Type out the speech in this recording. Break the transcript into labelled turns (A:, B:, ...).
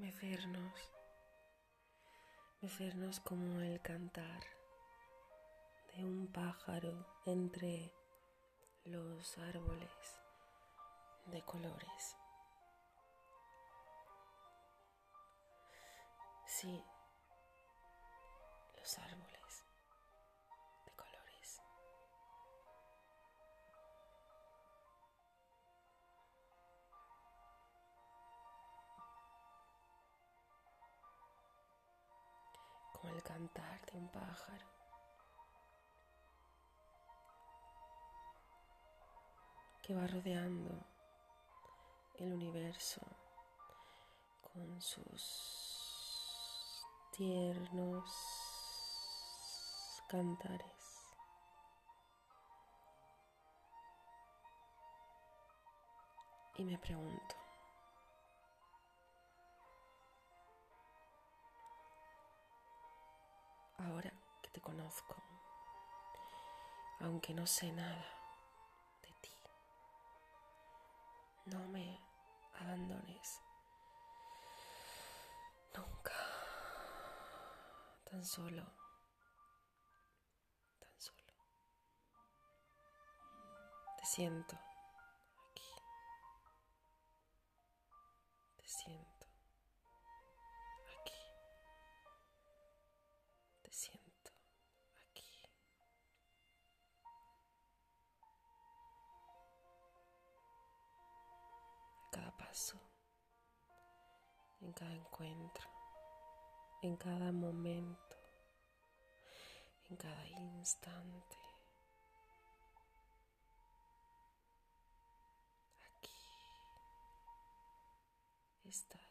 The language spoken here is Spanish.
A: mecernos, mecernos como el cantar de un pájaro entre los árboles de colores. Sí, los árboles El cantar de un pájaro. que va rodeando el universo con sus tiernos cantares. Y me pregunto, conozco, aunque no sé nada de ti, no me abandones nunca, tan solo, tan solo. Te siento aquí, te siento en cada encuentro, en cada momento, en cada instante. Aquí estás.